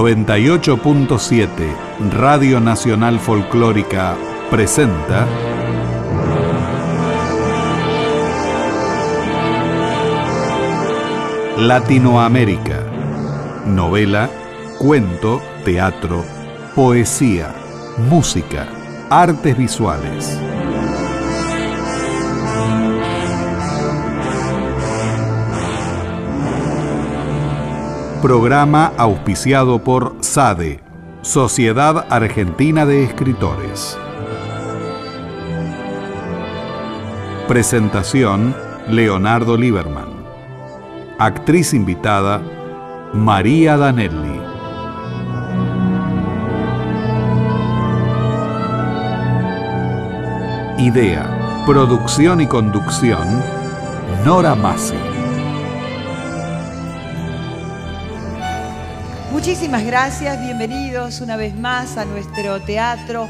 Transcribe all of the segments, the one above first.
98.7 Radio Nacional Folclórica presenta Latinoamérica. Novela, cuento, teatro, poesía, música, artes visuales. Programa auspiciado por SADE, Sociedad Argentina de Escritores. Presentación, Leonardo Lieberman. Actriz invitada, María Danelli. Idea, producción y conducción, Nora Massi. Muchísimas gracias, bienvenidos una vez más a nuestro teatro,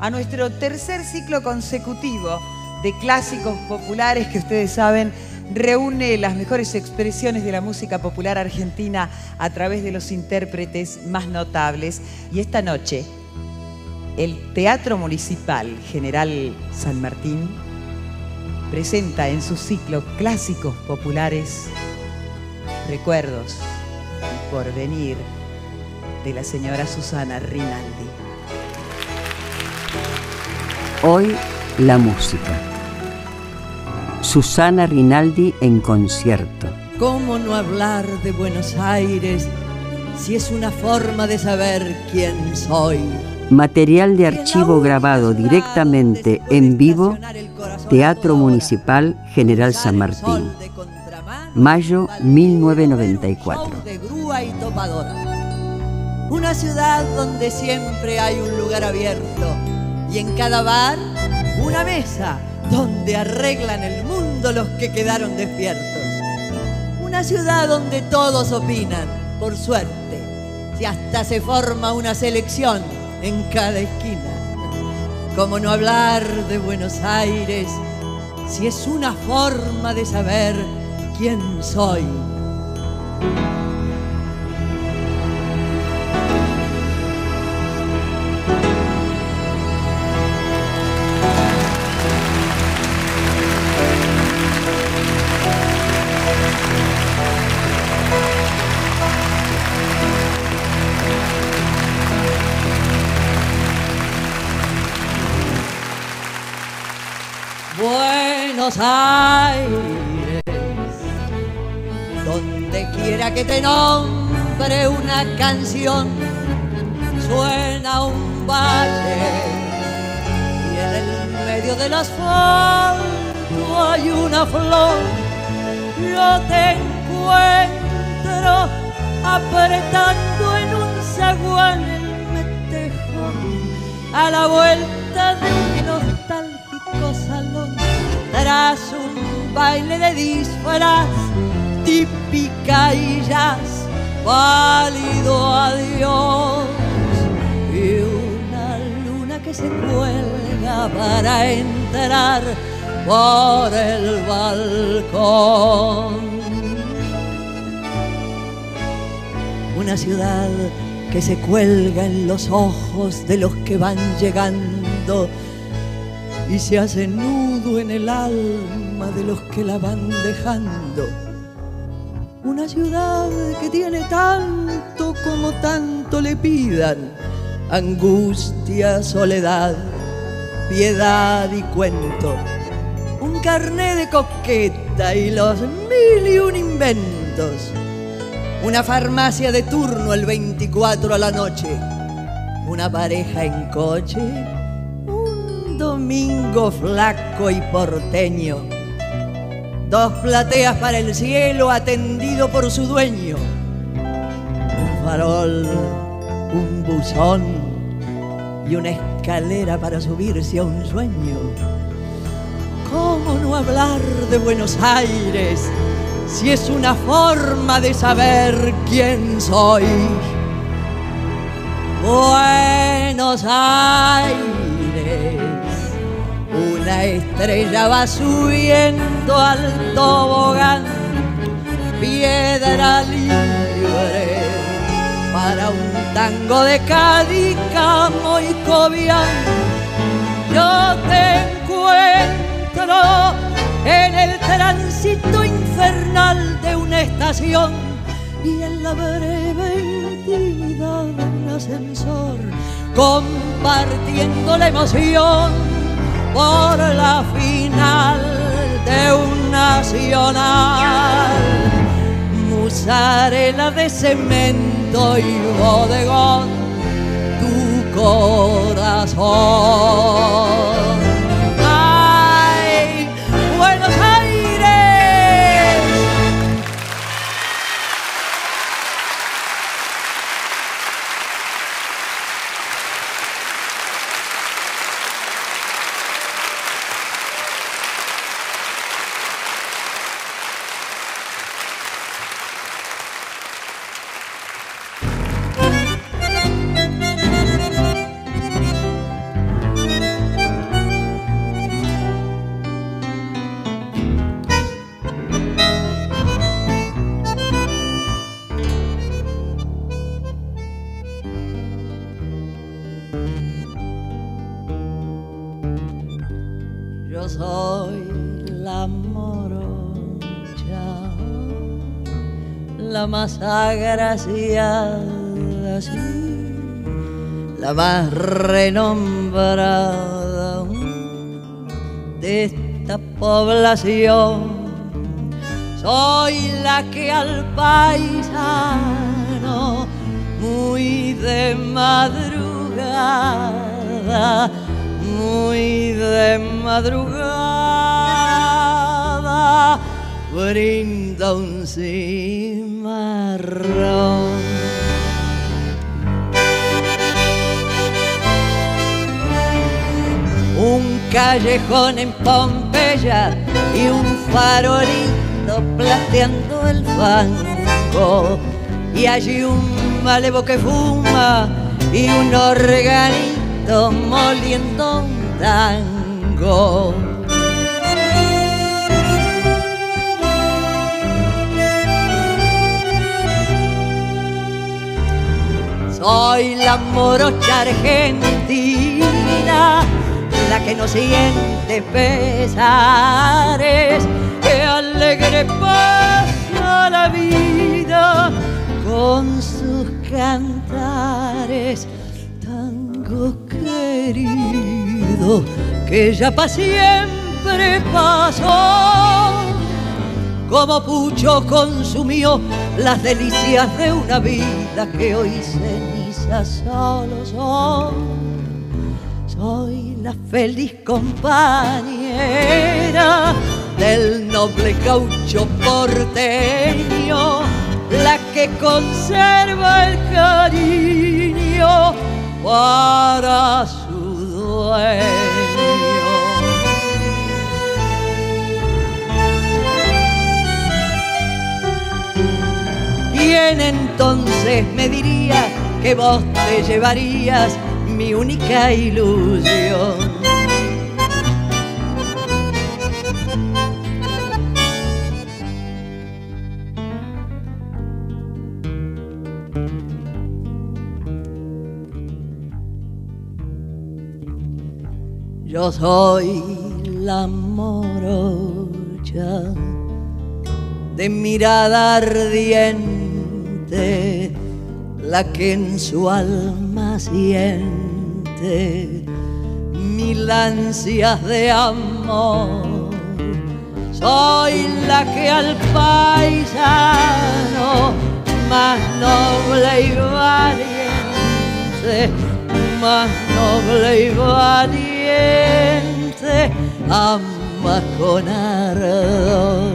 a nuestro tercer ciclo consecutivo de clásicos populares que ustedes saben reúne las mejores expresiones de la música popular argentina a través de los intérpretes más notables. Y esta noche, el Teatro Municipal General San Martín presenta en su ciclo Clásicos Populares Recuerdos por venir de la señora Susana Rinaldi. Hoy la música. Susana Rinaldi en concierto. ¿Cómo no hablar de Buenos Aires si es una forma de saber quién soy? Material de archivo grabado directamente en vivo, Teatro Municipal General San Martín. Mayo 1994. Una ciudad donde siempre hay un lugar abierto y en cada bar una mesa donde arreglan el mundo los que quedaron despiertos. Una ciudad donde todos opinan, por suerte, si hasta se forma una selección en cada esquina. ¿Cómo no hablar de Buenos Aires si es una forma de saber quién soy? Quiera que te nombre una canción, suena un valle y en el medio del asfalto hay una flor. Yo te encuentro apretando en un zaguán el metejón a la vuelta de un nostálgico salón tras un baile de disfraz típica y jazz válido adiós y una luna que se cuelga para entrar por el balcón una ciudad que se cuelga en los ojos de los que van llegando y se hace nudo en el alma de los que la van dejando. Una ciudad que tiene tanto como tanto le pidan, angustia, soledad, piedad y cuento. Un carné de coqueta y los mil y un inventos. Una farmacia de turno el 24 a la noche. Una pareja en coche domingo flaco y porteño. Dos plateas para el cielo atendido por su dueño. Un farol, un buzón y una escalera para subirse a un sueño. ¿Cómo no hablar de Buenos Aires si es una forma de saber quién soy? Buenos Aires una estrella va subiendo al tobogán, piedra libre para un tango de Cádiz, y Cobian. Yo te encuentro en el tránsito infernal de una estación y en la breve intimidad de un ascensor, compartiendo la emoción por la final de un nacional musarela de cemento y bodegón, tu corazón. La más renombrada de esta población. Soy la que al paisano, muy de madrugada, muy de madrugada, brinda un Un callejón en Pompeya y un farolito plateando el fango. Y allí un malevo que fuma y un organito moliendo un tango Soy la morocha argentina, la que no siente pesares, que alegre pasa la vida con sus cantares. Tango querido, que ya para siempre pasó como pucho consumió las delicias de una vida que hoy solo son. Soy la feliz compañera del noble caucho porteño, la que conserva el cariño para su dueño. ¿Quién entonces me diría que vos te llevarías mi única ilusión? Yo soy la morocha de mirada ardiente la que en su alma siente mil ansias de amor. Soy la que al paisano más noble y valiente, más noble y valiente, ama con ardor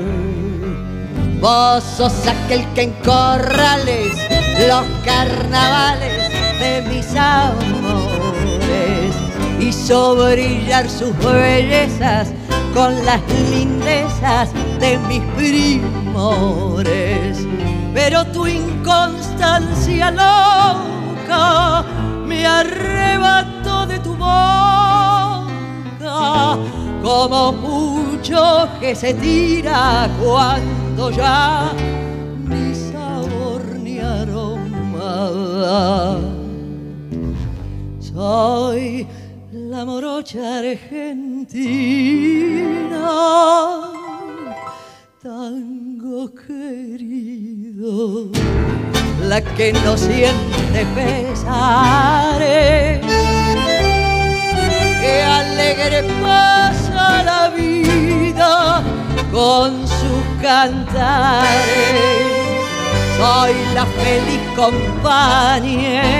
Vos sos aquel que en corrales los carnavales de mis amores hizo brillar sus bellezas con las lindezas de mis primores. Pero tu inconstancia loca me arrebató de tu boca como mucho que se tira cuando ya nada. Soy la morocha argentina, tango querido, la que no siente pesares, que alegre pasa la vida con sus cantares. Soy la feliz compañera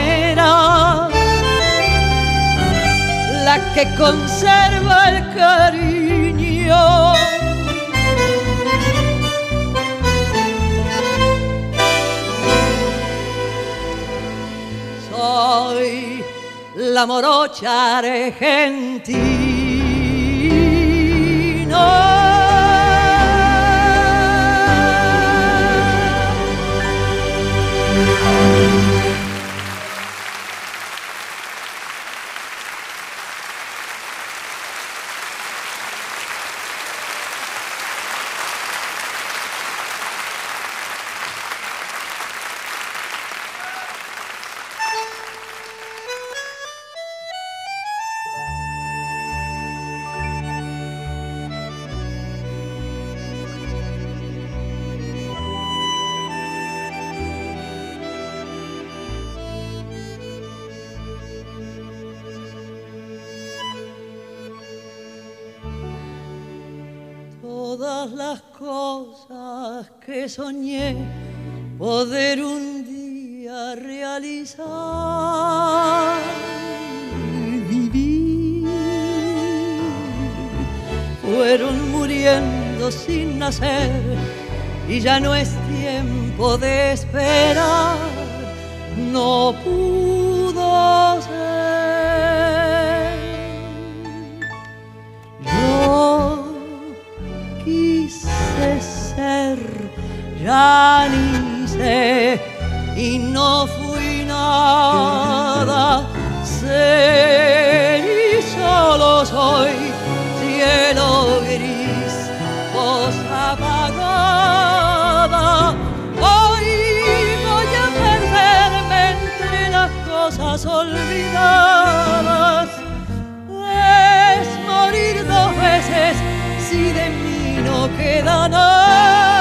la que conserva el cariño. Soy la morocha argentina. Todas las cosas que soñé poder un día realizar. Vivir fueron muriendo sin nacer y ya no es tiempo de esperar. No pudo sé, y no fui nada, sé y solo soy cielo gris, voz apagada. Hoy voy a perderme entre las cosas olvidadas. Es morir dos veces si de mí no queda nada.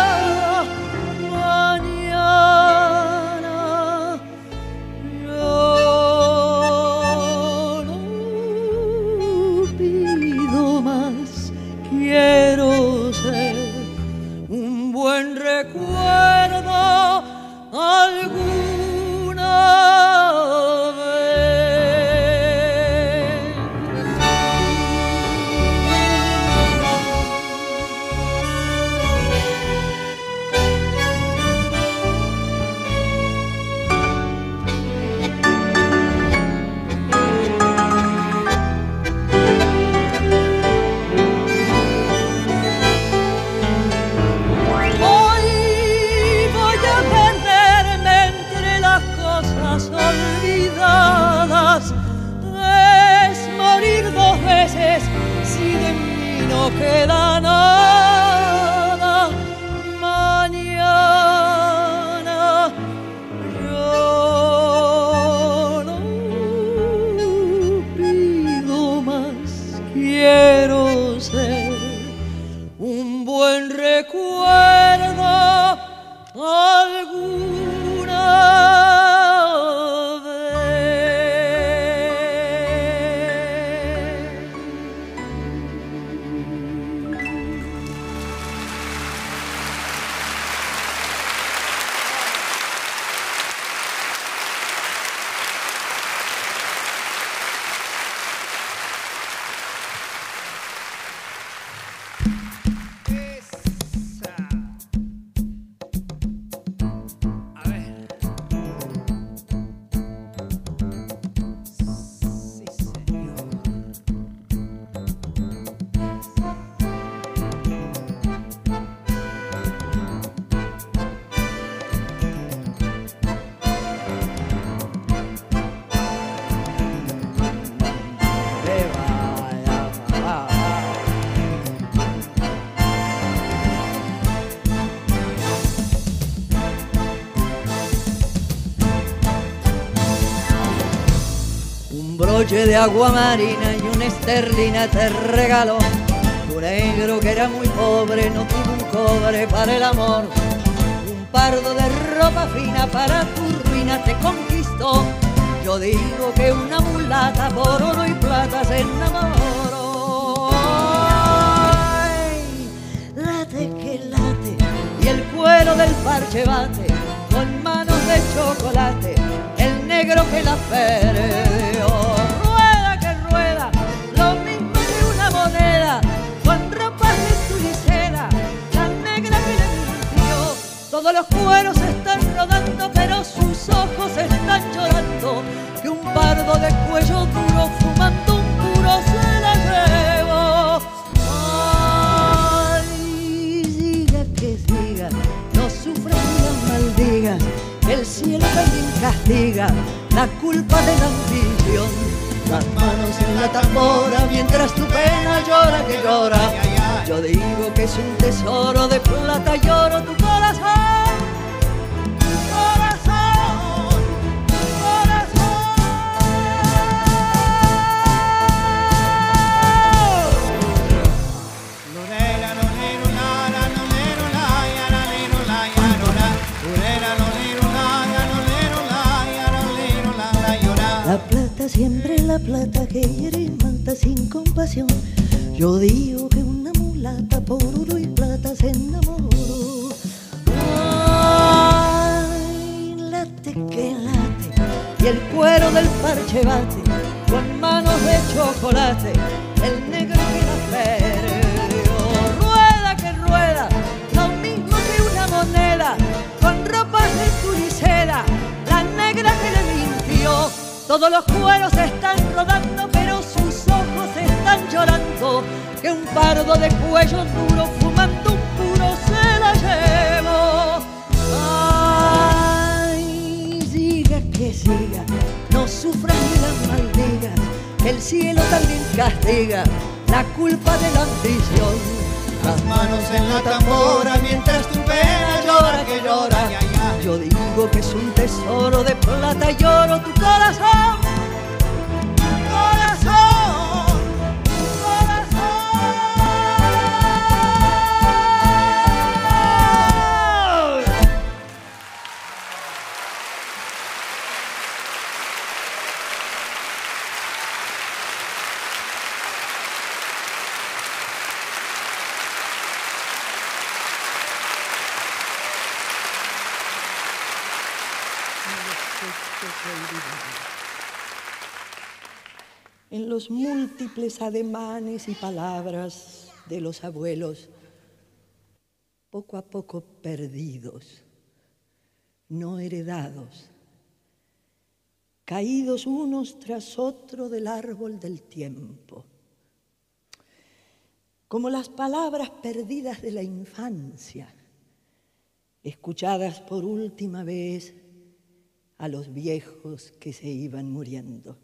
Un broche de agua marina y una esterlina te regaló. Tu negro que era muy pobre no tuvo un cobre para el amor. Un pardo de ropa fina para tu ruina te conquistó. Yo digo que una mulata por oro y plata se enamoró. Ay, late que late y el cuero del parche bate con manos de chocolate el negro que la perdió. Todos los cueros están rodando, pero sus ojos están llorando. Que un pardo de cuello duro fumando un puro se la llevó. Ay, siga que siga, no sufras ni maldigas el cielo también castiga la culpa de la ambición. Las manos en la tambora mientras tu pena llora que llora. Yo digo que es un tesoro de plata, lloro tu corazón. Corazón, La plata siempre la plata que hiere y mata sin compasión. Yo digo que una mulata por oro y plata se enamoró. Ay, late que late y el cuero del parche bate con manos de chocolate el negro que la perdió. Rueda que rueda, lo mismo que una moneda con ropas de tulicera, la negra que le mintió. Todos los cueros están rodando, llorando. Que un pardo de cuello duro fumando un puro se la llevó. Ay, siga que siga, no sufras ni las maldigas. El cielo también castiga la culpa de la ambición. Las manos en la tambora mientras tu pena llora que llora. Yo digo que es un tesoro de plata, lloro tu corazón. Corazón, los múltiples ademanes y palabras de los abuelos, poco a poco perdidos, no heredados, caídos unos tras otro del árbol del tiempo, como las palabras perdidas de la infancia, escuchadas por última vez a los viejos que se iban muriendo.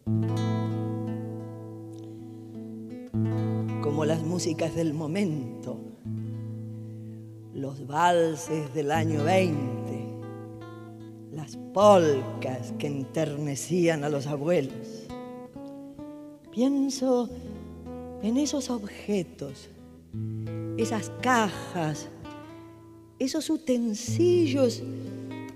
Como las músicas del momento, los valses del año 20, las polcas que enternecían a los abuelos. Pienso en esos objetos, esas cajas, esos utensilios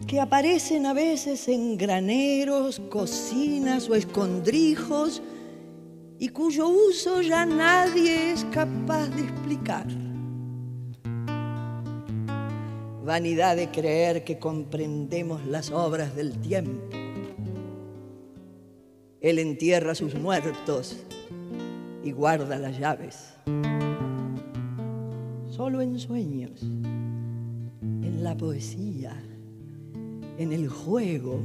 que aparecen a veces en graneros, cocinas o escondrijos y cuyo uso ya nadie es capaz de explicar. Vanidad de creer que comprendemos las obras del tiempo. Él entierra sus muertos y guarda las llaves. Solo en sueños, en la poesía, en el juego,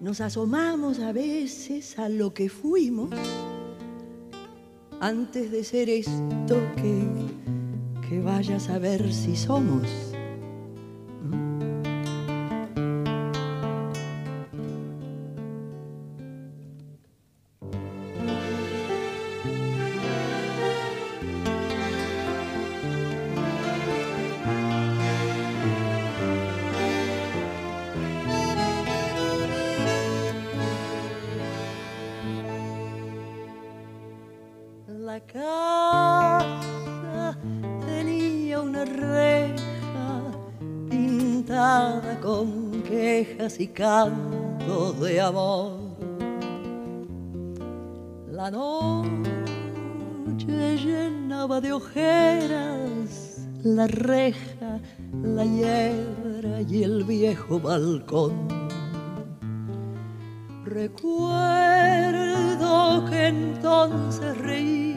nos asomamos a veces a lo que fuimos antes de ser esto que, que vaya a saber si somos. La casa tenía una reja pintada con quejas y cantos de amor. La noche llenaba de ojeras la reja, la hiedra y el viejo balcón. Recuerdo que entonces reías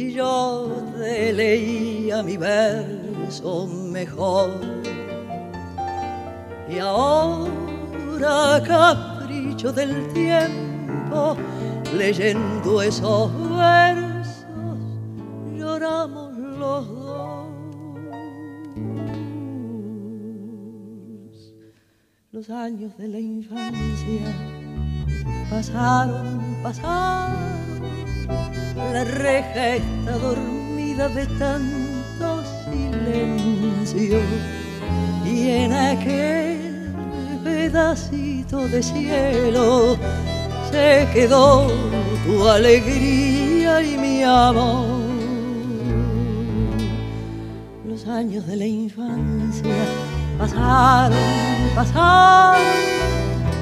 si yo te leía mi verso mejor. Y ahora, capricho del tiempo, leyendo esos versos, lloramos los dos. Los años de la infancia pasaron, pasaron. La reja está dormida de tanto silencio y en aquel pedacito de cielo se quedó tu alegría y mi amor. Los años de la infancia pasaron, pasaron,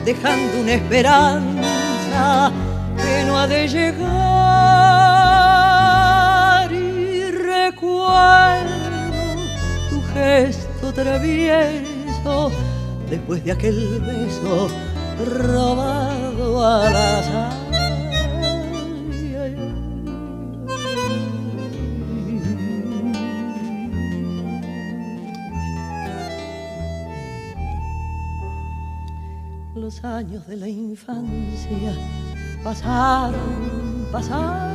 dejando una esperanza que no ha de llegar. Recuerdo tu gesto travieso después de aquel beso robado al azar. Los años de la infancia pasaron, pasaron.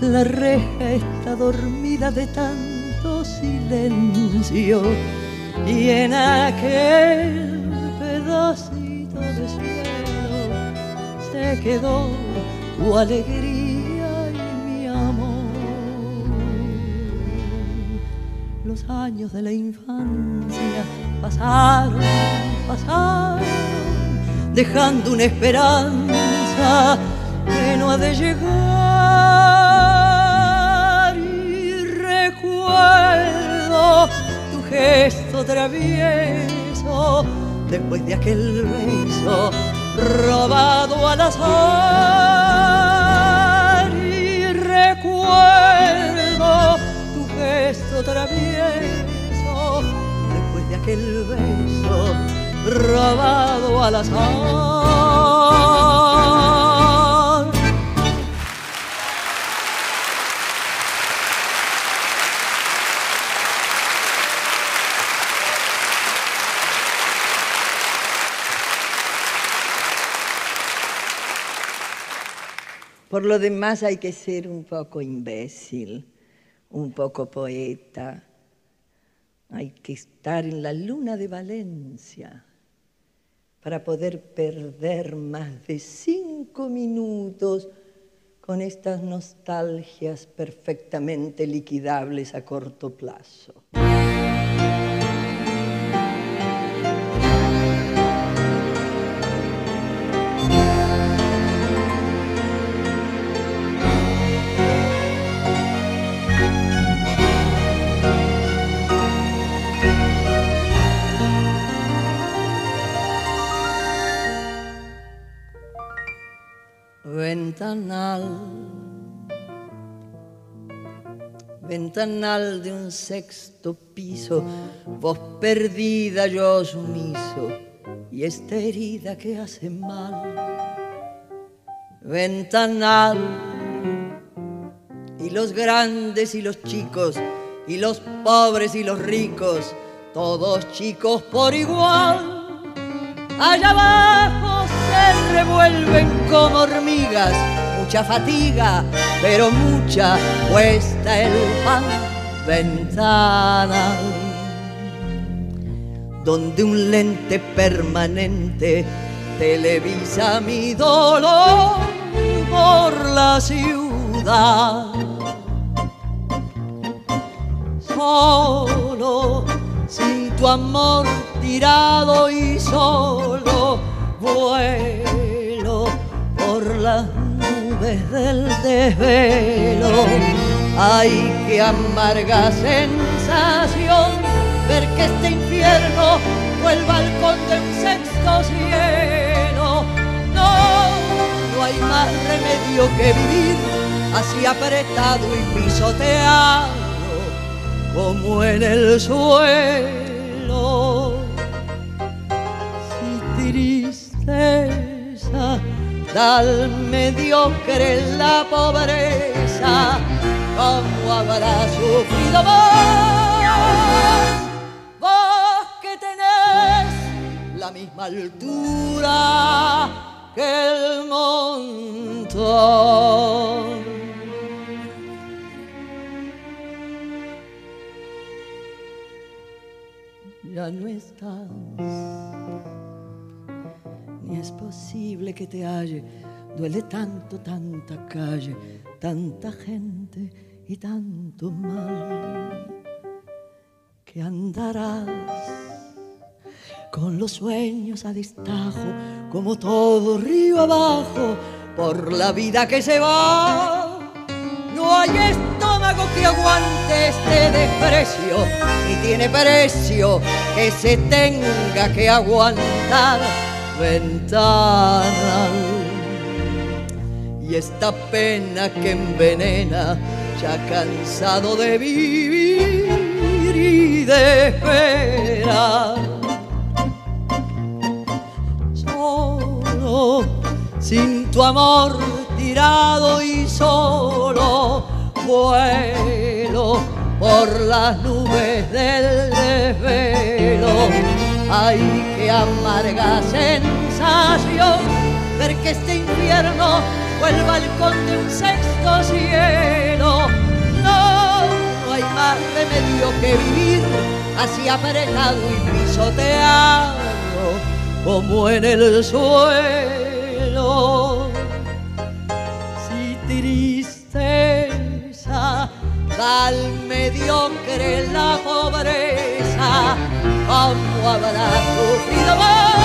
La reja está dormida de tanto silencio y en aquel pedacito de cielo se quedó tu alegría y mi amor. Los años de la infancia pasaron, pasaron, dejando una esperanza que no ha de llegar. Tu gesto travieso después de aquel beso robado al azar. Y recuerdo tu gesto travieso después de aquel beso robado al azar. Por lo demás hay que ser un poco imbécil, un poco poeta. Hay que estar en la luna de Valencia para poder perder más de cinco minutos con estas nostalgias perfectamente liquidables a corto plazo. Ventanal, ventanal de un sexto piso, vos perdida, yo sumiso, y esta herida que hace mal. Ventanal, y los grandes y los chicos, y los pobres y los ricos, todos chicos por igual. Allá abajo revuelven como hormigas, mucha fatiga, pero mucha cuesta el pan. Ventana, donde un lente permanente televisa mi dolor por la ciudad. Solo sin tu amor tirado y solo vuelo por las nubes del desvelo. Ay, qué amarga sensación ver que este infierno fue el balcón de un sexto cielo. No, no hay más remedio que vivir así apretado y pisoteado como en el suelo. Si tristeza da al mediocre la pobreza, ¿cómo habrá sufrido vos? Vos que tenés la misma altura que el montón. Ya no estás, es posible que te halle. Duele tanto, tanta calle, tanta gente y tanto mal que andarás con los sueños a distajo, como todo río abajo, por la vida que se va. No hay estómago que aguante este desprecio, ni tiene precio que se tenga que aguantar ventana. Y esta pena que envenena, ya cansado de vivir y de esperar. Solo, sin tu amor tirado y solo, vuelo por las nubes del desvelo. Ay, qué amarga sensación ver que este infierno fue el balcón de un sexto cielo. No, no hay más remedio que vivir así apretado y pisoteado como en el suelo. Si tristeza da al mediocre la pobreza, ¿cómo habrá sufrido vos?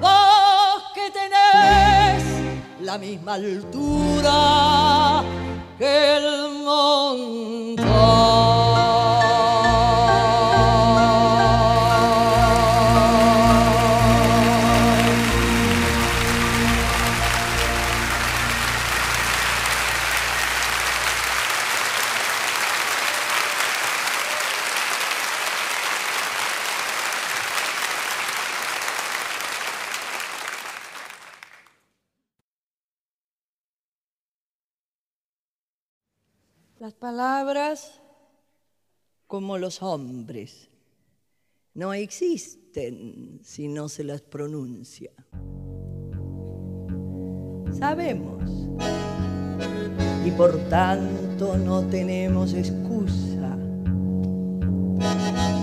Vos que tenés la misma altura que el montón. Palabras, como los hombres, no existen si no se las pronuncia. Sabemos y por tanto no tenemos excusa.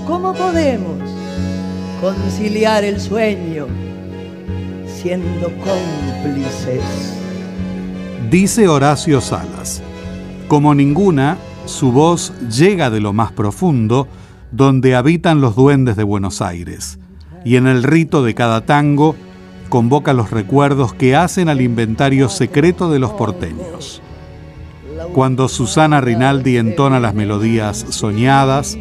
¿Cómo podemos conciliar el sueño siendo cómplices? Dice Horacio Salas, como ninguna, su voz llega de lo más profundo, donde habitan los duendes de Buenos Aires, y en el rito de cada tango convoca los recuerdos que hacen al inventario secreto de los porteños. Cuando Susana Rinaldi entona las melodías soñadas,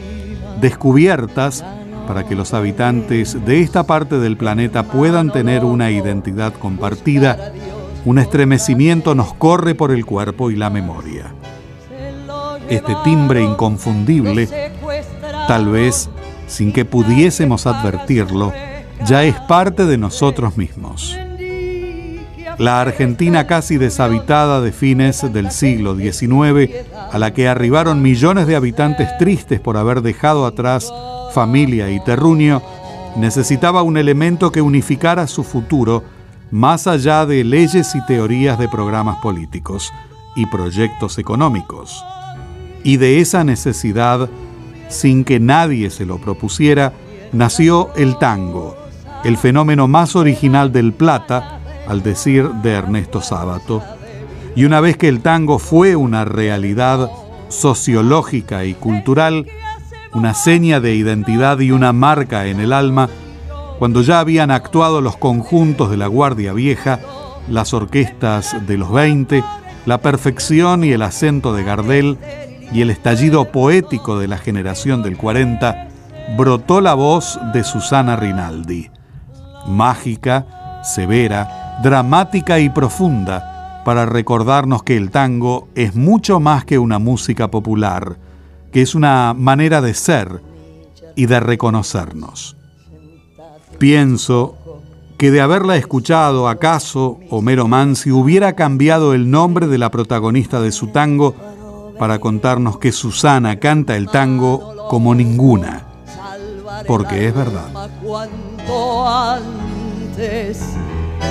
descubiertas, para que los habitantes de esta parte del planeta puedan tener una identidad compartida, un estremecimiento nos corre por el cuerpo y la memoria. Este timbre inconfundible, tal vez sin que pudiésemos advertirlo, ya es parte de nosotros mismos. La Argentina casi deshabitada de fines del siglo XIX, a la que arribaron millones de habitantes tristes por haber dejado atrás familia y terruño, necesitaba un elemento que unificara su futuro más allá de leyes y teorías de programas políticos y proyectos económicos. Y de esa necesidad, sin que nadie se lo propusiera, nació el tango, el fenómeno más original del Plata, al decir de Ernesto Sábato. Y una vez que el tango fue una realidad sociológica y cultural, una seña de identidad y una marca en el alma, cuando ya habían actuado los conjuntos de la Guardia Vieja, las orquestas de los 20, la perfección y el acento de Gardel y el estallido poético de la generación del 40, brotó la voz de Susana Rinaldi. Mágica, severa, dramática y profunda, para recordarnos que el tango es mucho más que una música popular, que es una manera de ser y de reconocernos. Pienso que de haberla escuchado, acaso Homero Mansi hubiera cambiado el nombre de la protagonista de su tango para contarnos que Susana canta el tango como ninguna, porque es verdad.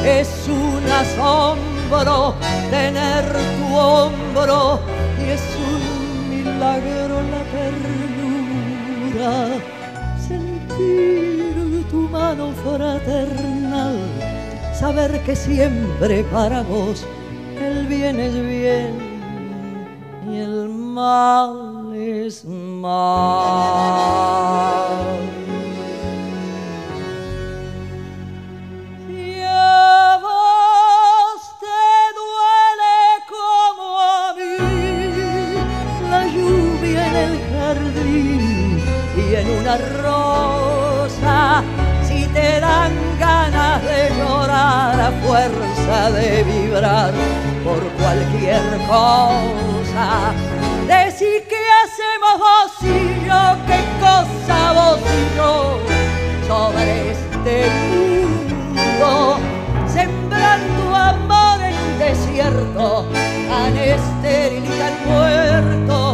Es un asombro tener tu hombro y es un milagro la ternura. Sentir tu mano fraternal, saber que siempre para vos el bien es bien el mal es mal. A vos te duele como a mí la lluvia en el jardín y en una rosa si te dan ganas de llorar a fuerza de vibrar por cualquier cosa. Decir qué hacemos vos y yo, qué cosa vos y yo sobre este mundo, sembrando amor en desierto tan estéril y tan muerto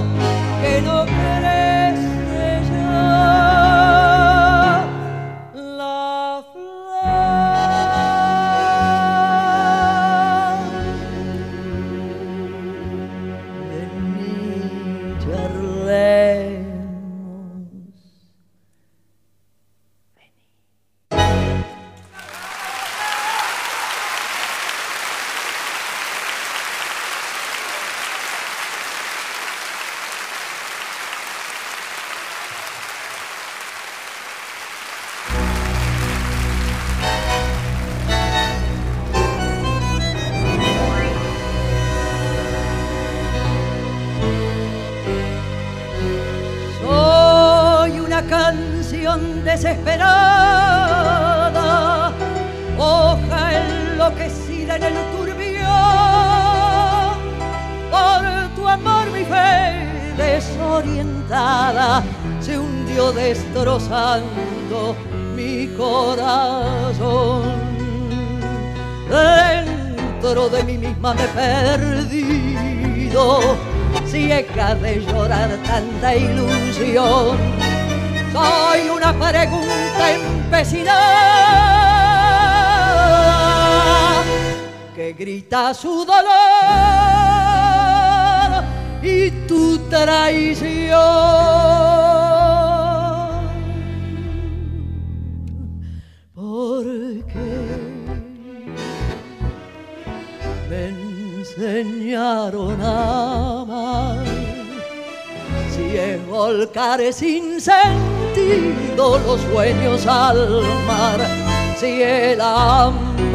enseñaron a amar. Si es volcar sin sentido los sueños al mar, si el amor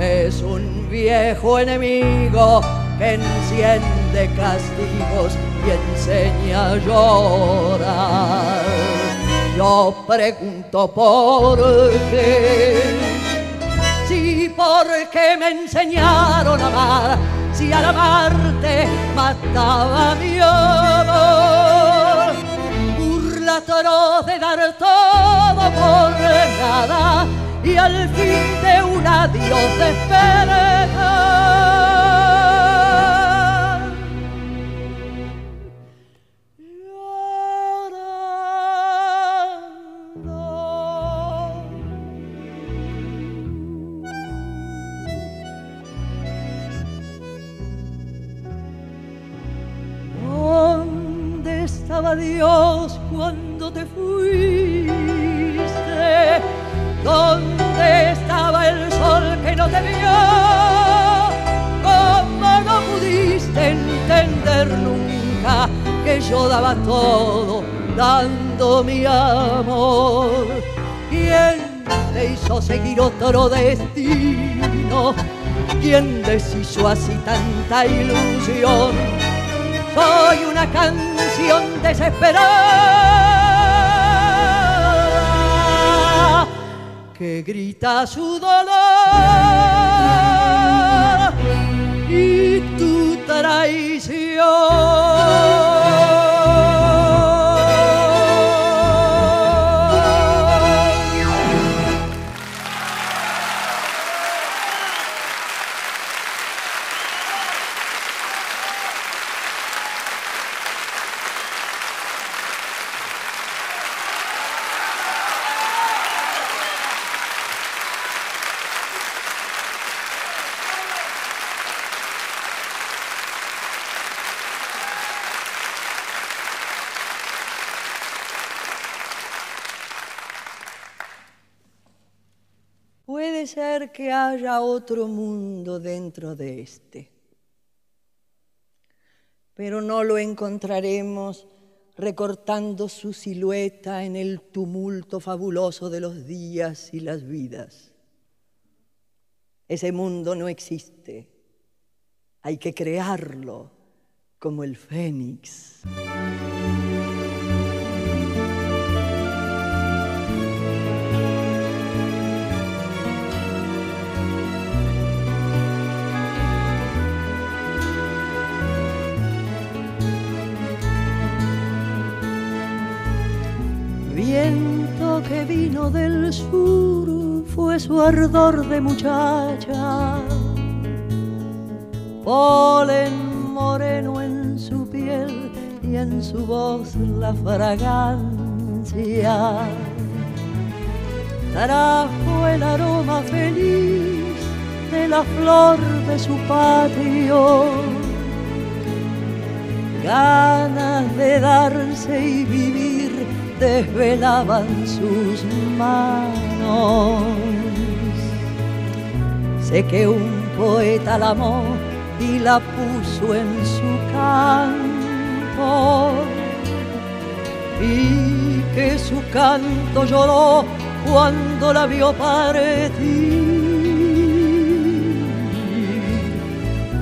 es un viejo enemigo que enciende castigos y enseña a llorar. Yo pregunto por qué porque me enseñaron a amar, si al amarte mataba mi amor. Burla de dar todo por nada y al fin de un adiós despertar. ¿Dónde estaba Dios cuando te fuiste? ¿Dónde estaba el sol que no te vio? ¿Cómo no pudiste entender nunca que yo daba todo dando mi amor? ¿Quién te hizo seguir otro destino. ¿Quién deshizo así tanta ilusión? Soy una canción desesperada que grita su dolor y tu traición. Otro mundo dentro de este, pero no lo encontraremos recortando su silueta en el tumulto fabuloso de los días y las vidas. Ese mundo no existe, hay que crearlo como el fénix. Vino del sur fue su ardor de muchacha, polen moreno en su piel y en su voz la fragancia. Trajo el aroma feliz de la flor de su patio, ganas de darse y vivir desvelaban sus manos. Sé que un poeta la amó y la puso en su canto y que su canto lloró cuando la vio partir.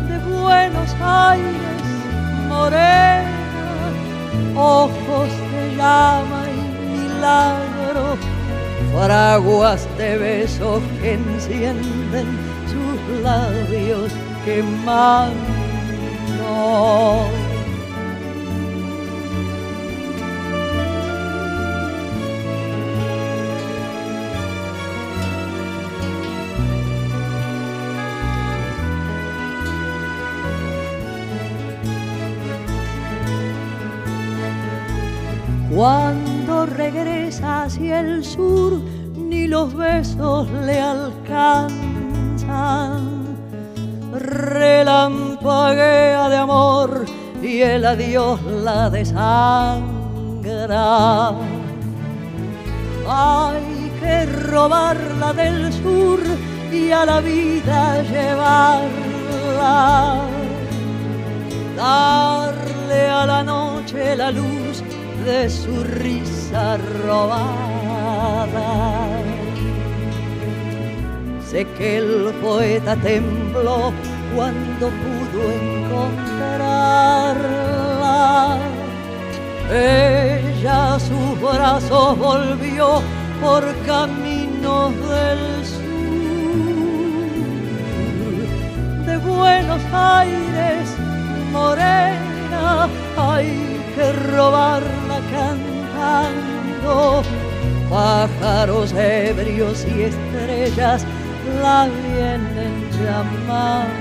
De Buenos Aires, morena, ojos de llama milagro, fraguas de besos que encienden sus labios quemando. Regresa hacia el sur, ni los besos le alcanzan. Relampaguea de amor y el adiós la desangra. Hay que robarla del sur y a la vida llevarla. Darle a la noche la luz de su risa robada. Sé que el poeta tembló cuando pudo encontrarla. Ella sus brazos volvió por caminos del sur. De Buenos Aires, morena, que robarla cantando. Pájaros ebrios y estrellas la vienen llamando.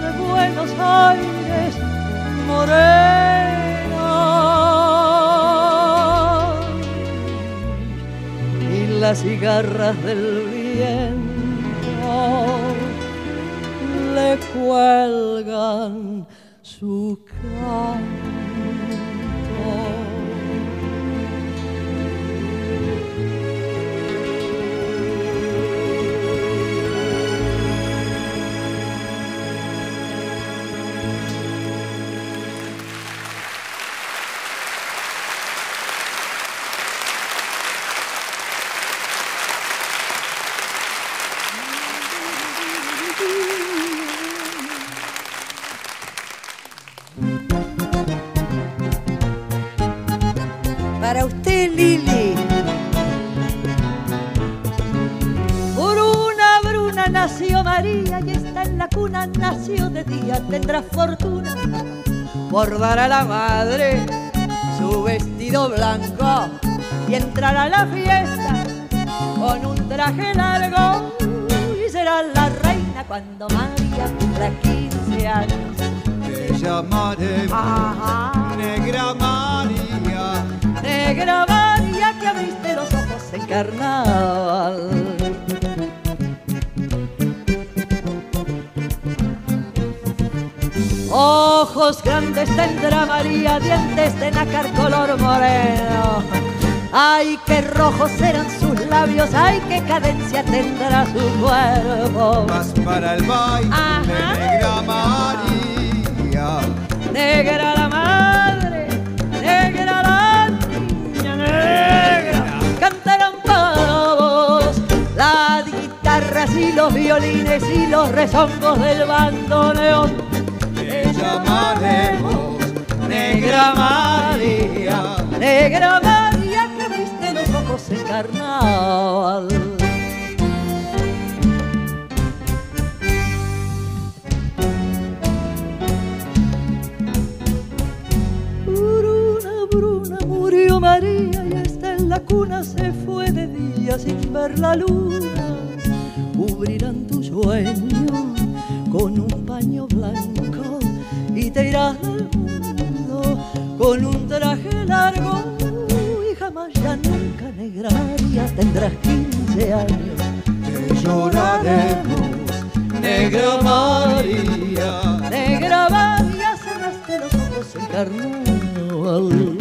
De Buenos Aires, morena. Y las cigarras del viento le cuelgan su nació María y está en la cuna, nació de día, tendrá fortuna. Bordará la madre su vestido blanco y entrará a la fiesta con un traje largo y será la reina cuando María cumpla 15 años. Te llamaremos Negra María. Negra María que abriste los ojos en carnaval. Ojos grandes tendrá María, dientes de nácar color moreno. Ay, qué rojos serán sus labios, ay, qué cadencia tendrá su cuerpo. Vas para el baile, negra María. Negra la madre, negra la niña, negra. Cantarán para vos las guitarras y los violines y los rezongos del bandoneón llamaremos Negra María. Negra María que viste los ojos en carnaval. Bruna, Bruna, murió María y está en la cuna, se fue de día sin ver la luna. Cubrirán tu sueño con un paño blanco y te irás del mundo con un traje largo y jamás ya nunca negra tendrás 15 años. Te lloraremos, negra María. Negra María, cerraste los ojos en carnaval.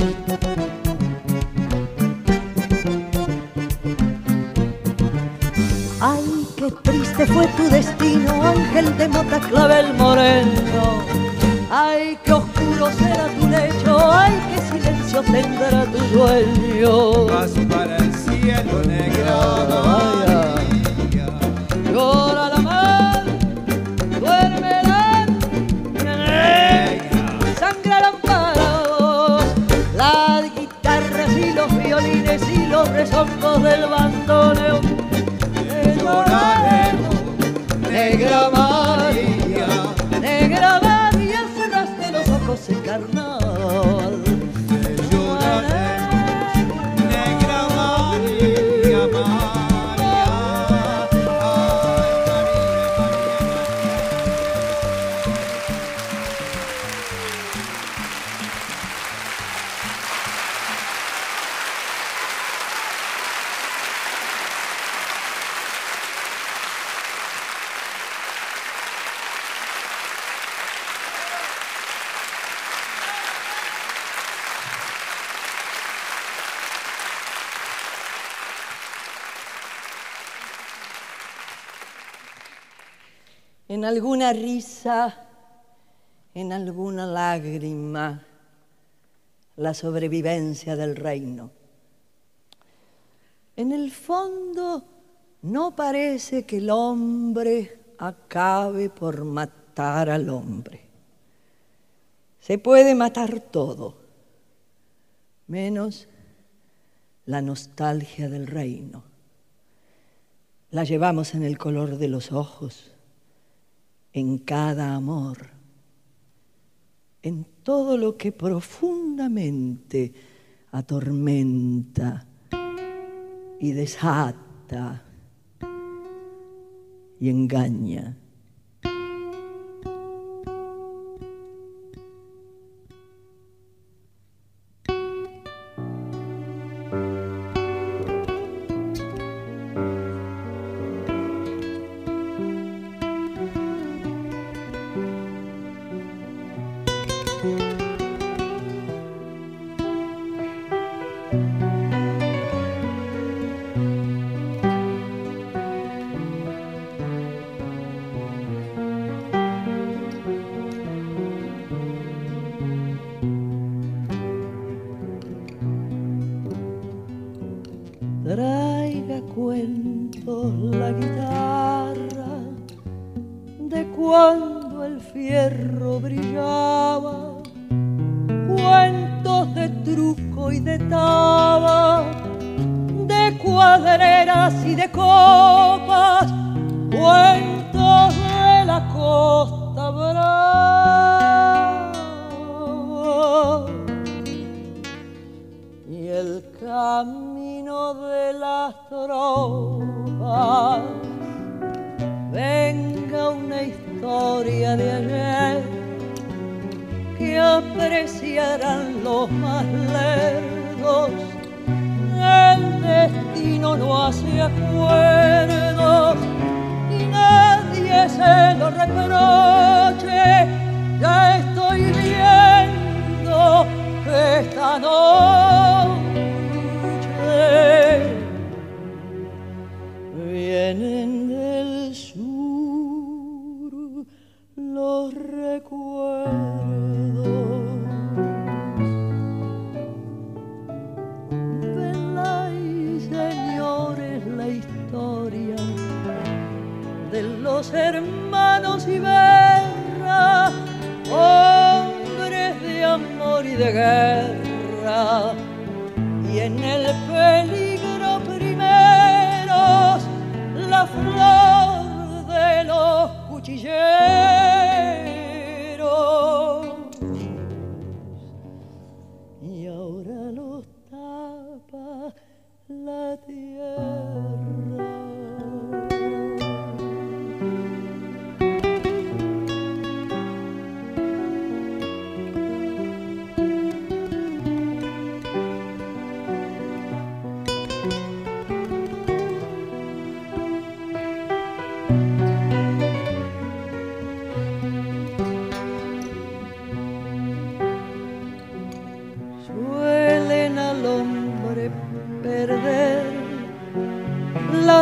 Ay, qué triste fue tu destino, ángel de mata clavel moreno Ay, qué oscuro será tu lecho, ay, qué silencio tendrá tu sueño. Vas para el cielo, negra María. Llora la mar, duerme la negra. Sangrarán parados las guitarras y los violines y los rezongos del bandoneón. Lloraremos, negra María. Negra María carnaval. Alguna risa, en alguna lágrima, la sobrevivencia del reino. En el fondo no parece que el hombre acabe por matar al hombre. Se puede matar todo, menos la nostalgia del reino. La llevamos en el color de los ojos en cada amor, en todo lo que profundamente atormenta y desata y engaña.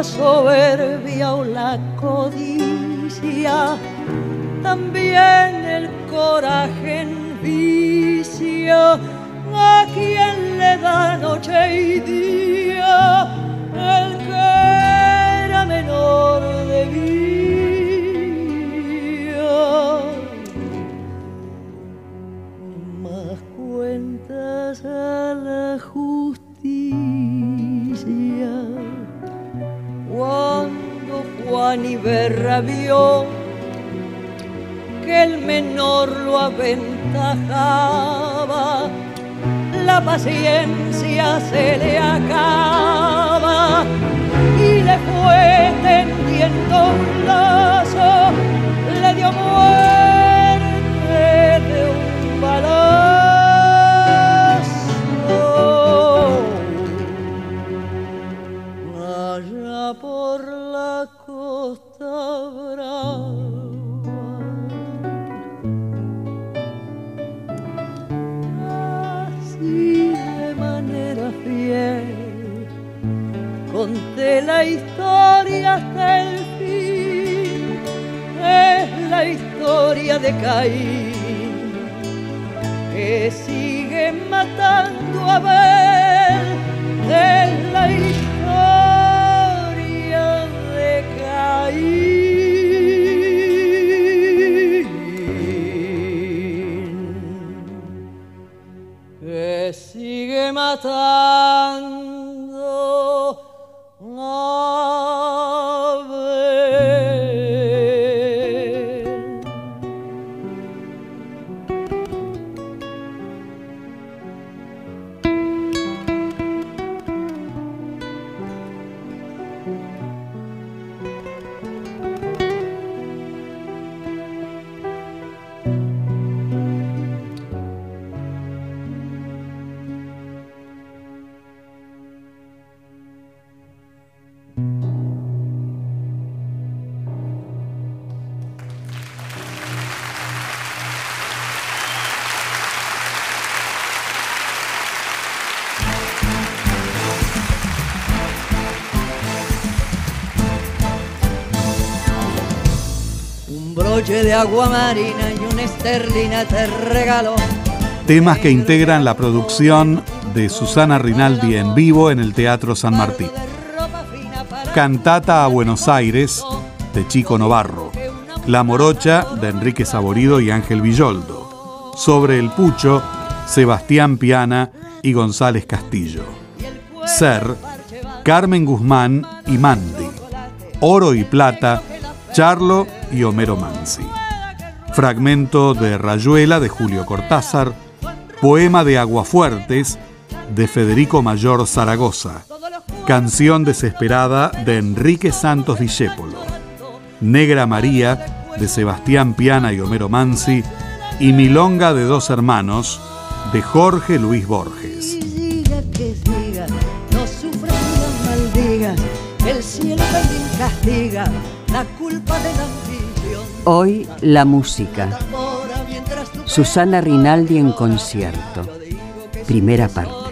La soberbia o la codicia, también el coraje envicia a quien le da noche y día Vio que el menor lo aventajaba, la paciencia se le acaba y le fue tendiendo un lazo, le dio muerte de Caín que sigue matando a ver. Agua marina y una esterlina te regalo. Temas que integran la producción de Susana Rinaldi en vivo en el Teatro San Martín. Cantata a Buenos Aires de Chico Novarro. La Morocha de Enrique Saborido y Ángel Villoldo. Sobre el Pucho, Sebastián Piana y González Castillo. Ser, Carmen Guzmán y Mandy. Oro y Plata, Charlo y Homero Mansi. Fragmento de Rayuela de Julio Cortázar, poema de Aguafuertes de Federico Mayor Zaragoza, canción desesperada de Enrique Santos Discépolo, Negra María de Sebastián Piana y Homero Mansi y Milonga de dos hermanos de Jorge Luis Borges. Hoy la música. Susana Rinaldi en concierto. Primera parte.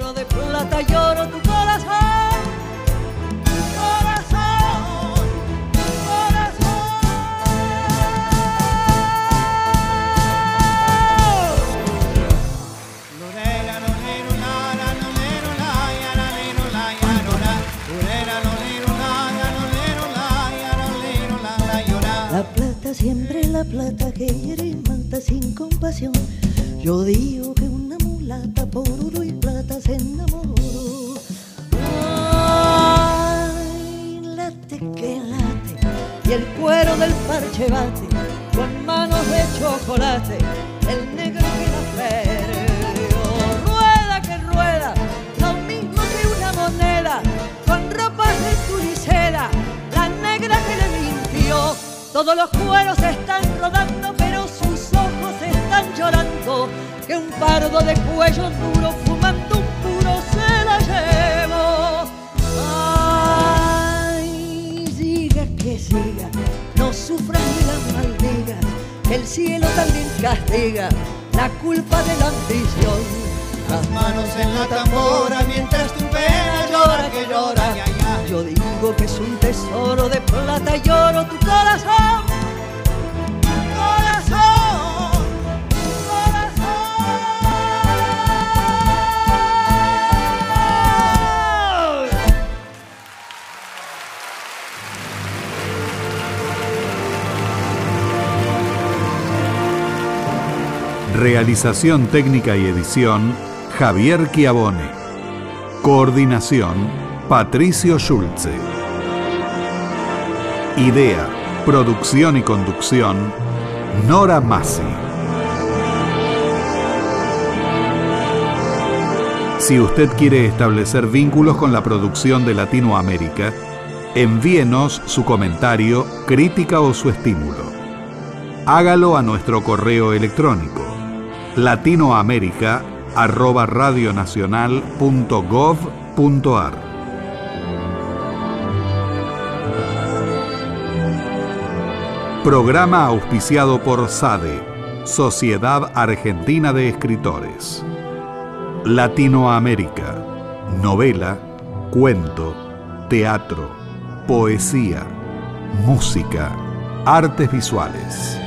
Manos en la tambora mientras tu pena llora que llora. Yo digo que es un tesoro de plata y oro tu corazón. Corazón, corazón. Realización técnica y edición Javier Chiavone. Coordinación Patricio Schulze. Idea, producción y conducción, Nora Massi. Si usted quiere establecer vínculos con la producción de Latinoamérica, envíenos su comentario, crítica o su estímulo. Hágalo a nuestro correo electrónico latinoamerica@radionacional.gov.ar. Programa auspiciado por SADE, Sociedad Argentina de Escritores. Latinoamérica. Novela, cuento, teatro, poesía, música, artes visuales.